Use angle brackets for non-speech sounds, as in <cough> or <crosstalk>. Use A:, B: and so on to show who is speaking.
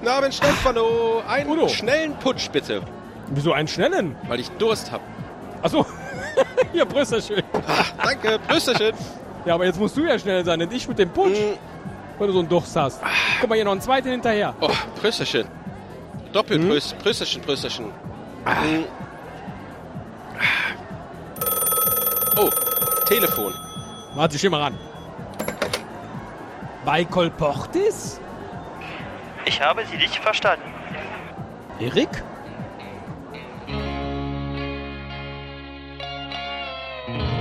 A: Guten Abend, Stefano. Einen
B: Udo.
A: schnellen Putsch, bitte.
B: Wieso einen schnellen?
A: Weil ich Durst hab.
B: Achso. <laughs> ja, Brüsterchen.
A: Ah, danke, Prösterchen.
B: Ja, aber jetzt musst du ja schnell sein, nicht ich mit dem Putsch,
A: Mm,
B: wenn du so einen Durst hast. Guck mal, hier noch einen zweiten hinterher.
A: Oh, Prösterchen. Doppelpröst, Prösterchen, Prösterchen. Mm. Oh, Telefon.
B: Warte, ich mal ran. Bei Colportis?
C: Ich habe Sie nicht verstanden.
B: Erik? Musik